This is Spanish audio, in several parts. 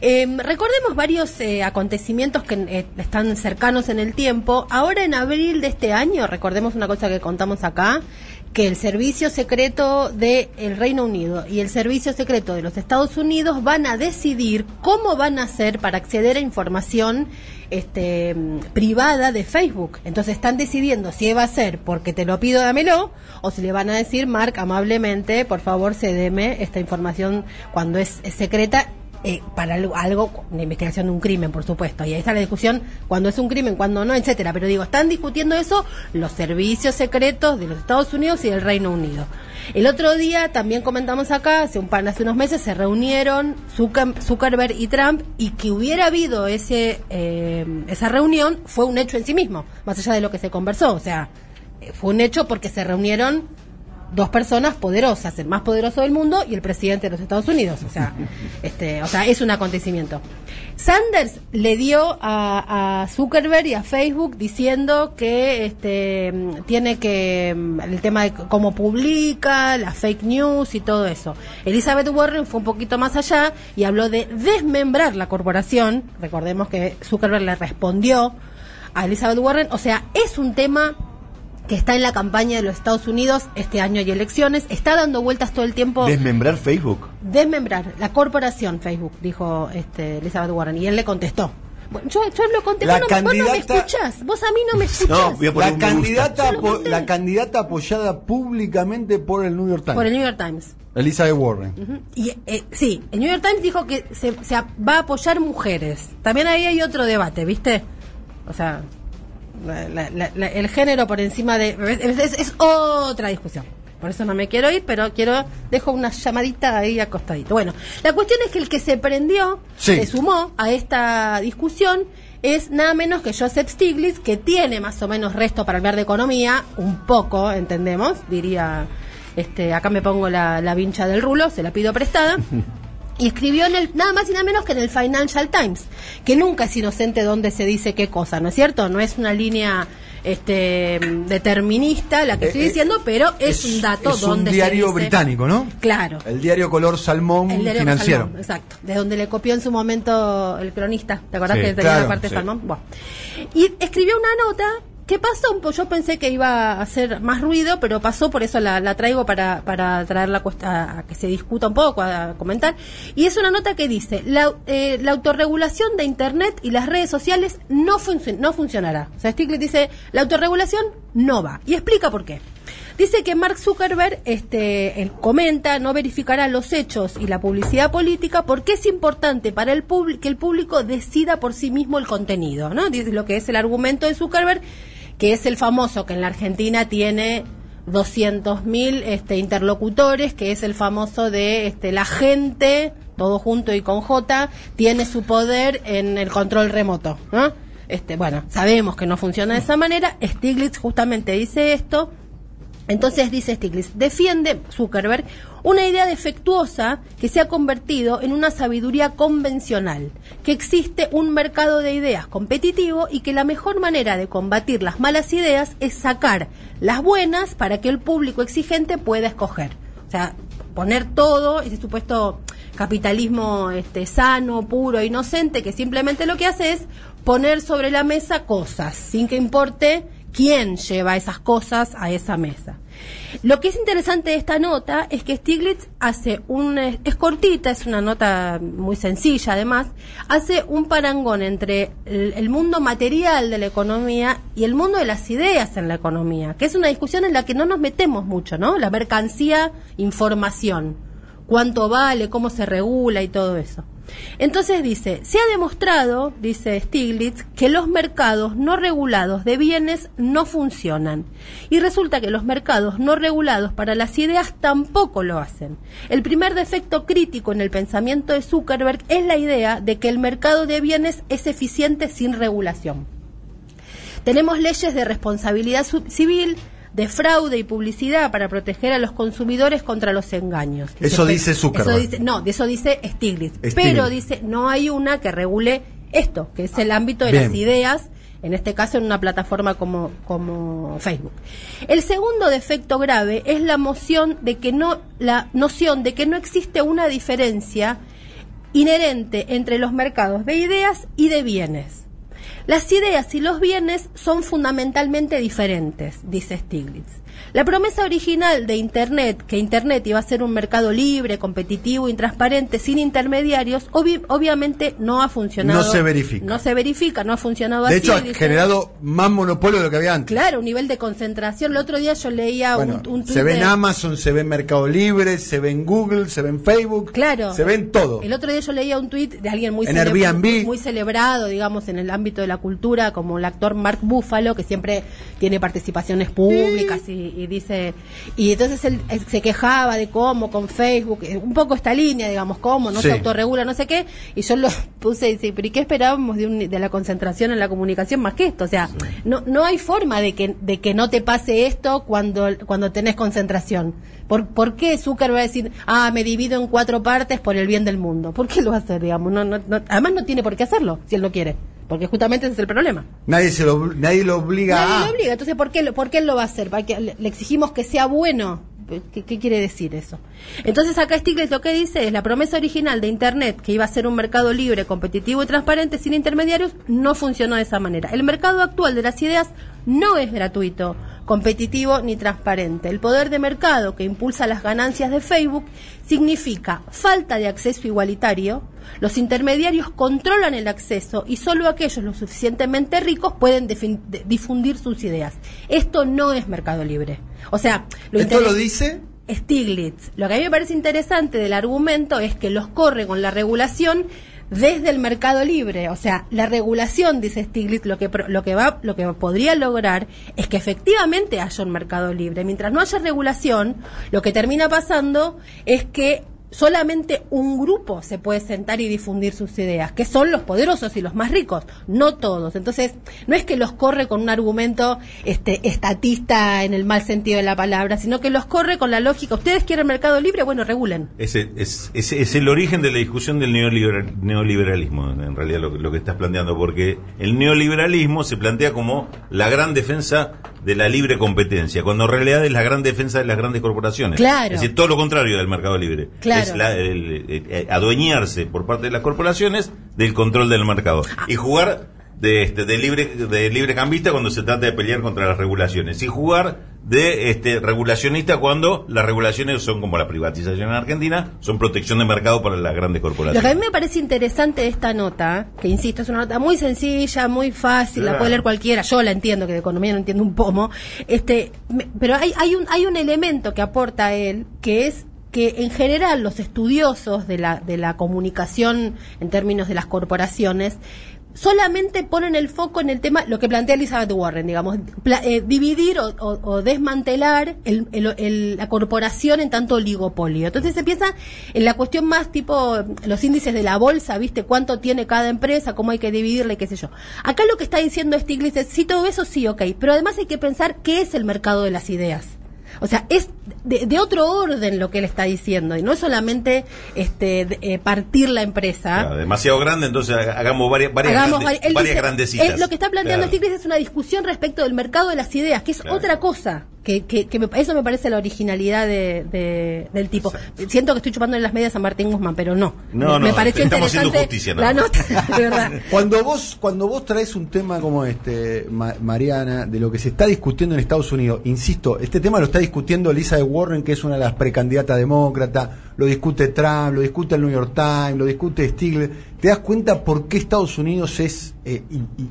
Em, recordemos varios eh, acontecimientos que eh, están cercanos en el tiempo. Ahora en abril de este año, recordemos una cosa que contamos acá, que el servicio secreto del Reino Unido y el servicio secreto de los Estados Unidos van a decidir cómo van a hacer para acceder a información este, privada de Facebook. Entonces están decidiendo si va a ser porque te lo pido, dámelo, o si le van a decir, Mark, amablemente, por favor, cédeme esta información cuando es secreta eh, para algo, de investigación de un crimen, por supuesto. Y ahí está la discusión cuando es un crimen, cuando no, etcétera. Pero digo, están discutiendo eso los servicios secretos de los Estados Unidos y del Reino Unido. El otro día también comentamos acá, hace un hace unos meses se reunieron Zuckerberg y Trump y que hubiera habido ese eh, esa reunión fue un hecho en sí mismo, más allá de lo que se conversó. O sea, eh, fue un hecho porque se reunieron dos personas poderosas, el más poderoso del mundo y el presidente de los Estados Unidos. O sea, este, o sea, es un acontecimiento. Sanders le dio a, Zuckerberg y a Facebook diciendo que este, tiene que el tema de cómo publica, las fake news y todo eso. Elizabeth Warren fue un poquito más allá y habló de desmembrar la corporación. Recordemos que Zuckerberg le respondió a Elizabeth Warren. O sea, es un tema que está en la campaña de los Estados Unidos, este año hay elecciones, está dando vueltas todo el tiempo. ¿Desmembrar Facebook? Desmembrar, la corporación Facebook, dijo este, Elizabeth Warren, y él le contestó. Bueno, yo, yo lo conté, vos, no, me escuchás, vos a mí no me escuchás. la, candidata, la candidata apoyada públicamente por el New York Times. Por el New York Times. Elizabeth Warren. Y eh, sí, el New York Times dijo que se, se va a apoyar mujeres. También ahí hay otro debate, ¿viste? O sea, el género por encima de... Es, otra discusión. Por eso no me quiero ir, pero quiero dejo una llamadita ahí acostadito. Bueno, la cuestión es que el que se prendió, se sumó a esta discusión, es nada menos que Joseph Stiglitz, que tiene más o menos resto para hablar de economía, un poco, entendemos, diría, este, acá me pongo la, la vincha del rulo, se la pido prestada. y escribió en el, nada más y nada menos que en el Financial Times, que nunca es inocente donde se dice qué cosa, ¿no es cierto? No es una línea este determinista la que estoy eh, eh, diciendo, pero es, un dato es un diario británico, ¿no? Claro. El diario color salmón financiero. exacto, de donde le copió en su momento el cronista, ¿te acordás que tenía la parte salmón? Bueno. Y escribió una nota ¿Qué pasó? Pues yo pensé que iba a hacer más ruido, pero pasó, por eso la, traigo para, para traerla a, que se discuta un poco, a, comentar. Y es una nota que dice, la, eh, la autorregulación de Internet y las redes sociales no, no funcionará. O sea, Stiglitz dice, la autorregulación no va. Y explica por qué. Dice que Mark Zuckerberg este, comenta, no verificará los hechos y la publicidad política porque es importante para el que el público decida por sí mismo el contenido. ¿no? Dice lo que es el argumento de Zuckerberg que es el famoso que en la Argentina tiene 200.000 este, interlocutores, que es el famoso de este, la gente, todo junto y con J, tiene su poder en el control remoto. Este, bueno, sabemos que no funciona de esa manera. Stiglitz justamente dice esto entonces dice Stiglitz, defiende Zuckerberg una idea defectuosa que se ha convertido en una sabiduría convencional, que existe un mercado de ideas competitivo y que la mejor manera de combatir las malas ideas es sacar las buenas para que el público exigente pueda escoger. O sea, poner todo, ese supuesto capitalismo este, sano, puro, inocente, que simplemente lo que hace es poner sobre la mesa cosas, sin que importe quién lleva esas cosas a esa mesa. Lo que es interesante de esta nota es que Stiglitz hace un, es cortita, es una nota muy sencilla además, hace un parangón entre el, mundo material de la economía y el mundo de las ideas en la economía, que es una discusión en la que no nos metemos mucho, ¿no? La mercancía, información, cuánto vale, cómo se regula y todo eso. Entonces dice, se ha demostrado, dice Stiglitz, que los mercados no regulados de bienes no funcionan. Y resulta que los mercados no regulados para las ideas tampoco lo hacen. El primer defecto crítico en el pensamiento de Zuckerberg es la idea de que el mercado de bienes es eficiente sin regulación. Tenemos leyes de responsabilidad civil, de fraude y publicidad para proteger a los consumidores contra los engaños. Eso dice Zuckerberg. no, de eso dice Stiglitz. Pero dice, no hay una que regule esto, que es el ámbito de las ideas, en este caso en una plataforma como, como Facebook. El segundo defecto grave es la moción de que no, la noción de que no existe una diferencia inherente entre los mercados de ideas y de bienes. Las ideas y los bienes son fundamentalmente diferentes, dice Stiglitz. La promesa original de Internet, que Internet iba a ser un mercado libre, competitivo, intransparente, sin intermediarios, obviamente no ha funcionado. No se verifica. No se verifica, no ha funcionado de así. De hecho, ha generado más monopolio de lo que había antes. Claro, un nivel de concentración. El otro día yo leía un, un Se ve en Amazon, se ve en Mercado Libre, se ve en Google, se ve en Facebook. Claro. Se ve en todo. El otro día yo leía un tuit de alguien muy, en muy celebrado, digamos, en el ámbito de la cultura, como el actor Mark Buffalo, que siempre tiene participaciones públicas y y, dice, y entonces él, se quejaba de cómo con Facebook, eh, un poco esta línea, digamos, cómo no se autorregula, no sé qué, y yo lo puse y dice, pero ¿y qué esperábamos de, de la concentración en la comunicación más que esto? O sea, no, no hay forma de que, de que no te pase esto cuando, cuando tenés concentración. ¿Por, ¿Por qué Zucker va a decir, ah, me divido en cuatro partes por el bien del mundo? ¿Por qué lo va a hacer, digamos? No, no, además no tiene por qué hacerlo, si él no quiere. Porque justamente ese es el problema. Nadie se lo, nadie lo obliga nadie lo obliga. Entonces, ¿por qué, ¿por qué él lo va a hacer? ¿Le exigimos que sea bueno? ¿Qué, quiere decir eso? Entonces acá Stiglitz lo que dice es la promesa original de Internet, que iba a ser un mercado libre, competitivo y transparente sin intermediarios, no funcionó de esa manera. El mercado actual de las ideas no es gratuito, competitivo ni transparente. El poder de mercado que impulsa las ganancias de Facebook significa falta de acceso igualitario, los intermediarios controlan el acceso y solo aquellos lo suficientemente ricos pueden difundir sus ideas. Esto no es mercado libre. O sea, lo ¿Esto lo dice? Stiglitz. Lo que a mí me parece interesante del argumento es que los corre con la regulación desde el mercado libre. O sea, la regulación, dice Stiglitz, lo que, lo que, va, lo que podría lograr es que efectivamente haya un mercado libre. Mientras no haya regulación, lo que termina pasando es que solamente un grupo se puede sentar y difundir sus ideas, que son los poderosos y los más ricos, no todos. Entonces, no es que los corre con un argumento este, estatista en el mal sentido de la palabra, sino que los corre con la lógica. ¿Ustedes quieren mercado libre? Bueno, regulen. Ese es, es, el origen de la discusión del neoliberalismo, en realidad lo, lo que estás planteando, porque el neoliberalismo se plantea como la gran defensa de la libre competencia, cuando en realidad es la gran defensa de las grandes corporaciones. Claro. Es decir, todo lo contrario del mercado libre. Es el, adueñarse por parte de las corporaciones del control del mercado. Y jugar de, este, de, libre, de libre cambista cuando se trata de pelear contra las regulaciones. Y jugar de este regulacionista cuando las regulaciones son como la privatización en Argentina, son protección de mercado para las grandes corporaciones. Lo que a mí me parece interesante de esta nota, que insisto, es una nota muy sencilla, muy fácil, la puede leer cualquiera, yo la entiendo, que de economía no entiendo un pomo, este, pero hay, hay, un, hay un elemento que aporta él, que es que en general los estudiosos de la, de la comunicación en términos de las corporaciones solamente ponen el foco en el tema, lo que plantea Elizabeth Warren, digamos, eh, dividir o, desmantelar la corporación en tanto oligopolio. Entonces se empieza en la cuestión más tipo los índices de la bolsa, ¿viste? Cuánto tiene cada empresa, cómo hay que dividirle, qué sé yo. Acá lo que está diciendo Stiglitz es, sí, todo eso sí, ok, pero además hay que pensar qué es el mercado de las ideas. O sea, es de, otro orden lo que él está diciendo y no es solamente este eh, partir la empresa. demasiado grande, entonces hagamos varias, varias, grandes, varias lo que está planteando claro. es una discusión respecto del mercado de las ideas, que es otra cosa que, que, eso me parece la originalidad de, del tipo. Siento que estoy chupando en las medias a Martín Guzmán, pero no. No, me, no, pareció interesante justicia, la nota, de verdad. Cuando vos, cuando vos traes un tema como este, Mariana, de lo que se está discutiendo en Estados Unidos, insisto, este tema lo está discutiendo Lisa de Warren, que es una de las precandidatas demócratas, lo discute Trump, lo discute el New York Times, lo discute Stiglitz. ¿Te das cuenta por qué Estados Unidos es eh,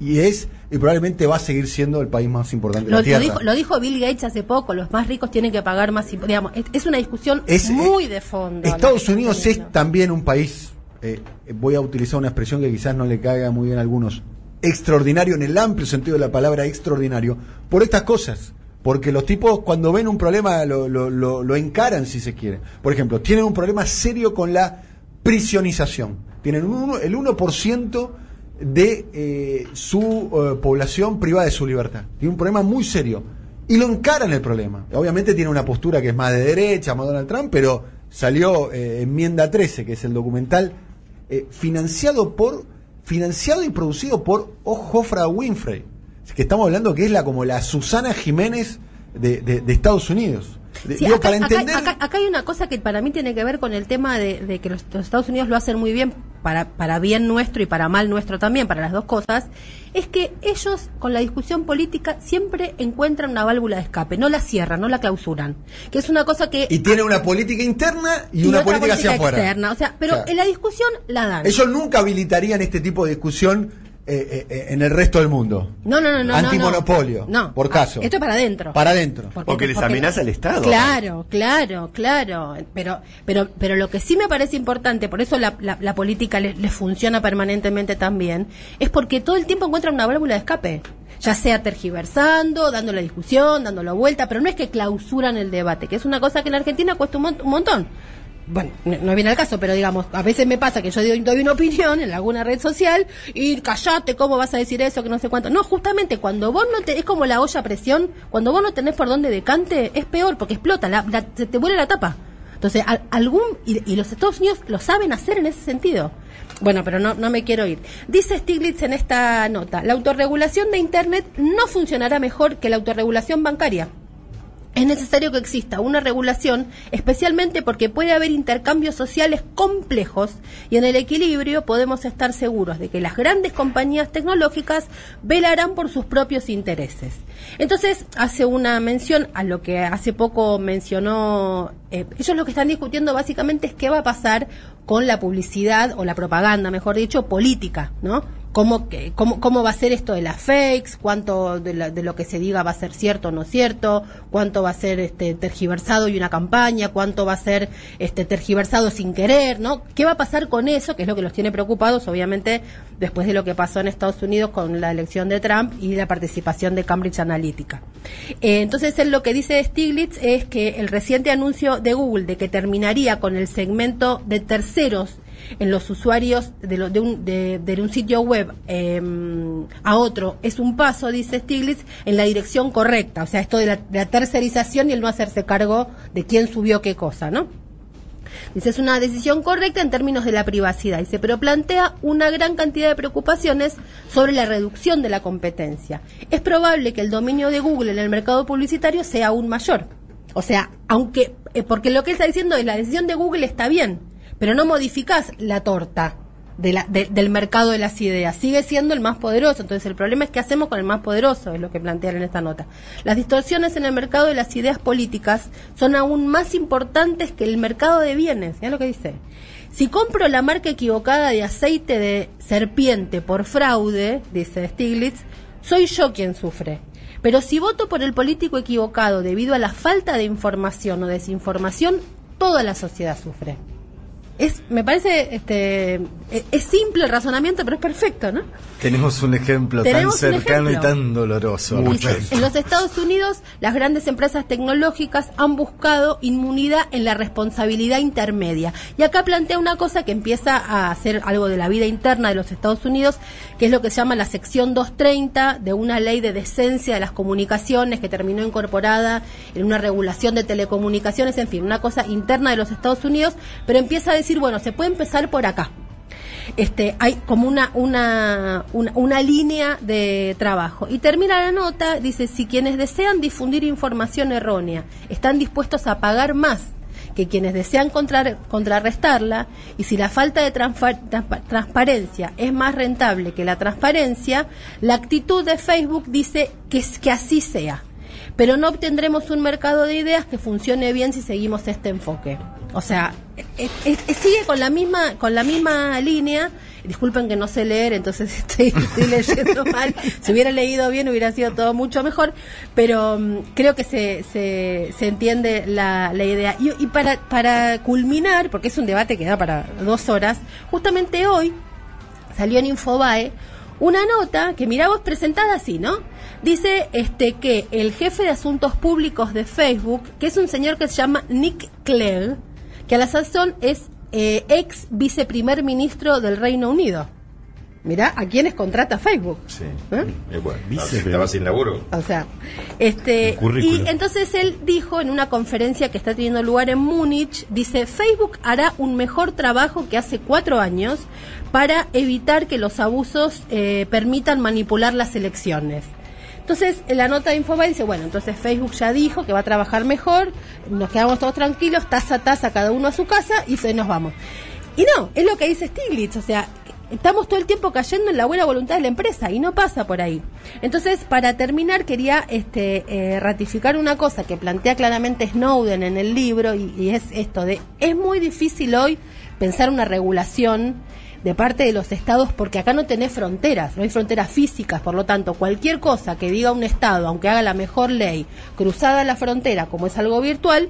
y es y probablemente va a seguir siendo el país más importante de la Tierra. Lo dijo, lo dijo, Bill Gates hace poco, los más ricos tienen que pagar más, digamos, es, una discusión muy de fondo. Estados Unidos es también un país, eh, voy a utilizar una expresión que quizás no le caiga muy bien a algunos, extraordinario en el amplio sentido de la palabra extraordinario, por estas cosas. Porque los tipos cuando ven un problema lo, encaran si se quiere. Por ejemplo, tienen un problema serio con la prisionización. Tienen un, el 1% de eh, su eh, población privada de su libertad. Tiene un problema muy serio. Y lo encaran el problema. Obviamente tiene una postura que es más de derecha, más Donald Trump, pero salió eh, Enmienda 13, que es el documental financiado por financiado y producido por Jofra Winfrey. Que estamos hablando que es la como la Susana Jiménez de, de Estados Unidos. acá, hay una cosa que para mí tiene que ver con el tema de, que los, Estados Unidos lo hacen muy bien para, para bien nuestro y para mal nuestro también, para las dos cosas, es que ellos con la discusión política siempre encuentran una válvula de escape, no la cierran, no la clausuran, que es una cosa que... Y tiene una política interna y, una política, hacia afuera. Externa, o sea, pero en la discusión la dan. Ellos nunca habilitarían este tipo de discusión eh, eh, eh, en el resto del mundo. No, no, no, no. Antimonopolio. No. Por caso. Esto es para adentro. Para adentro. Porque, les amenaza el Estado. Claro, claro, claro. Pero, pero, pero lo que sí me parece importante, por eso la, la, política les, funciona permanentemente también, es porque todo el tiempo encuentran una válvula de escape. Ya sea tergiversando, dando la discusión, dando la vuelta, pero no es que clausuran el debate, que es una cosa que en Argentina cuesta un montón bueno, no, viene al caso, pero digamos, a veces me pasa que yo doy, una opinión en alguna red social y callate, ¿cómo vas a decir eso? Que no sé cuánto. No, justamente cuando vos no te, es como la olla a presión, cuando vos no tenés por dónde decante, es peor porque explota, la, se te vuelve la tapa. Entonces, algún, y, los Estados Unidos lo saben hacer en ese sentido. Bueno, pero no, no me quiero ir. Dice Stiglitz en esta nota, la autorregulación de Internet no funcionará mejor que la autorregulación bancaria es necesario que exista una regulación, especialmente porque puede haber intercambios sociales complejos y en el equilibrio podemos estar seguros de que las grandes compañías tecnológicas velarán por sus propios intereses. Entonces, hace una mención a lo que hace poco mencionó, eh, ellos lo que están discutiendo básicamente es qué va a pasar con la publicidad o la propaganda, mejor dicho, política, ¿no? Cómo, cómo, cómo va a ser esto de las fakes, cuánto de, lo que se diga va a ser cierto o no cierto, cuánto va a ser este tergiversado y una campaña, cuánto va a ser este tergiversado sin querer, ¿no? ¿Qué va a pasar con eso? Que es lo que los tiene preocupados, obviamente, después de lo que pasó en Estados Unidos con la elección de Trump y la participación de Cambridge Analytica. Eh, entonces, él lo que dice Stiglitz es que el reciente anuncio de Google de que terminaría con el segmento de terceros en los usuarios de, de, un, de, un, sitio web em, a otro es un paso, dice Stiglitz, en la dirección correcta. O sea, esto de la, de la tercerización y el no hacerse cargo de quién subió qué cosa, ¿no? Dice, es una decisión correcta en términos de la privacidad. Dice, pero plantea una gran cantidad de preocupaciones sobre la reducción de la competencia. Es probable que el dominio de Google en el mercado publicitario sea aún mayor. O sea, aunque, eh, porque lo que él está diciendo es la decisión de Google está bien, pero no modificás la torta de la, del mercado de las ideas. Sigue siendo el más poderoso. Entonces, el problema es qué hacemos con el más poderoso, es lo que plantean en esta nota. Las distorsiones en el mercado de las ideas políticas son aún más importantes que el mercado de bienes. Ya lo que dice. Si compro la marca equivocada de aceite de serpiente por fraude, dice Stiglitz, soy yo quien sufre. Pero si voto por el político equivocado debido a la falta de información o desinformación, toda la sociedad sufre es me parece este es simple el razonamiento pero es perfecto no tenemos un ejemplo tan cercano y tan doloroso en los Estados Unidos las grandes empresas tecnológicas han buscado inmunidad en la responsabilidad intermedia. Y acá plantea una cosa que empieza a hacer algo de la vida interna de los Estados Unidos que es lo que se llama la sección 230 de una ley de decencia de las comunicaciones que terminó incorporada en una regulación de telecomunicaciones en fin una cosa interna de los Estados Unidos pero empieza a decir, bueno, se puede empezar por acá. Este, hay como una, una, una, línea de trabajo. Y termina la nota, dice, si quienes desean difundir información errónea están dispuestos a pagar más que quienes desean contrarrestarla, y si la falta de transparencia es más rentable que la transparencia, la actitud de Facebook dice que, que así sea. Pero no obtendremos un mercado de ideas que funcione bien si seguimos este enfoque. O sea, sigue con la misma con la misma línea. Disculpen que no sé leer, entonces estoy, leyendo mal. Si hubiera leído bien hubiera sido todo mucho mejor, pero mm, creo que se, se, se entiende la, la idea. Y, y, para, para culminar, porque es un debate que da para dos horas, justamente hoy salió en Infobae una nota que mira vos presentada así, ¿no? Dice este que el jefe de asuntos públicos de Facebook, que es un señor que se llama Nick Clegg, que a la sazón es eh, ex viceprimer ministro del Reino Unido. Mirá, ¿a quiénes contrata Facebook? Sí. ¿Eh? Eh, bueno, estaba sin laburo. O sea, este. Y entonces él dijo en una conferencia que está teniendo lugar en Múnich: dice, Facebook hará un mejor trabajo que hace cuatro años para evitar que los abusos permitan manipular las elecciones. Entonces, la nota de Infobae dice, bueno, entonces Facebook ya dijo que va a trabajar mejor, nos quedamos todos tranquilos, taza a taza, cada uno a su casa y se nos vamos. Y no, es lo que dice Stiglitz, o sea, estamos todo el tiempo cayendo en la buena voluntad de la empresa y no pasa por ahí. Entonces, para terminar, quería este, eh, ratificar una cosa que plantea claramente Snowden en el libro y, y, es esto de, es muy difícil hoy pensar una regulación de parte de los estados porque acá no tenés fronteras, no hay fronteras físicas, por lo tanto, cualquier cosa que diga un estado, aunque haga la mejor ley, cruzada la frontera como es algo virtual,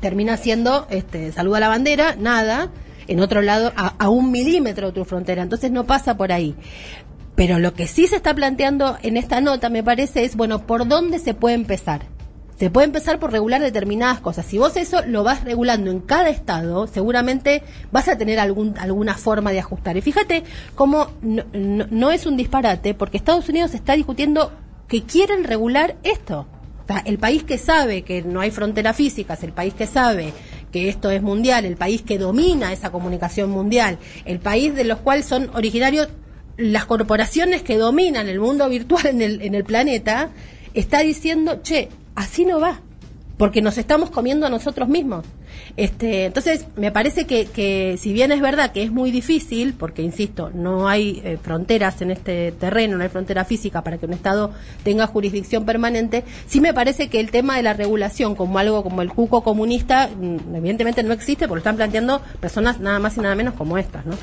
termina siendo, este, saluda la bandera, nada, en otro lado, a, un milímetro de tu frontera. Entonces no pasa por ahí. Pero lo que sí se está planteando en esta nota, me parece, es, bueno, ¿por dónde se puede empezar? Se puede empezar por regular determinadas cosas. Si vos eso lo vas regulando en cada estado, seguramente vas a tener algún, alguna forma de ajustar. Y fíjate cómo no, no es un disparate, porque Estados Unidos está discutiendo que quieren regular esto. El país que sabe que no hay fronteras físicas, el país que sabe que esto es mundial, el país que domina esa comunicación mundial, el país de los cuales son originarios las corporaciones que dominan el mundo virtual en el, en el planeta, está diciendo, che, así no va porque nos estamos comiendo a nosotros mismos. Este, entonces, me parece que, que si bien es verdad que es muy difícil, porque insisto, no hay eh, fronteras en este terreno, no hay frontera física para que un Estado tenga jurisdicción permanente, sí me parece que el tema de la regulación como algo como el cuco comunista, mm, evidentemente no existe porque lo están planteando personas nada más y nada menos como estas, ¿no?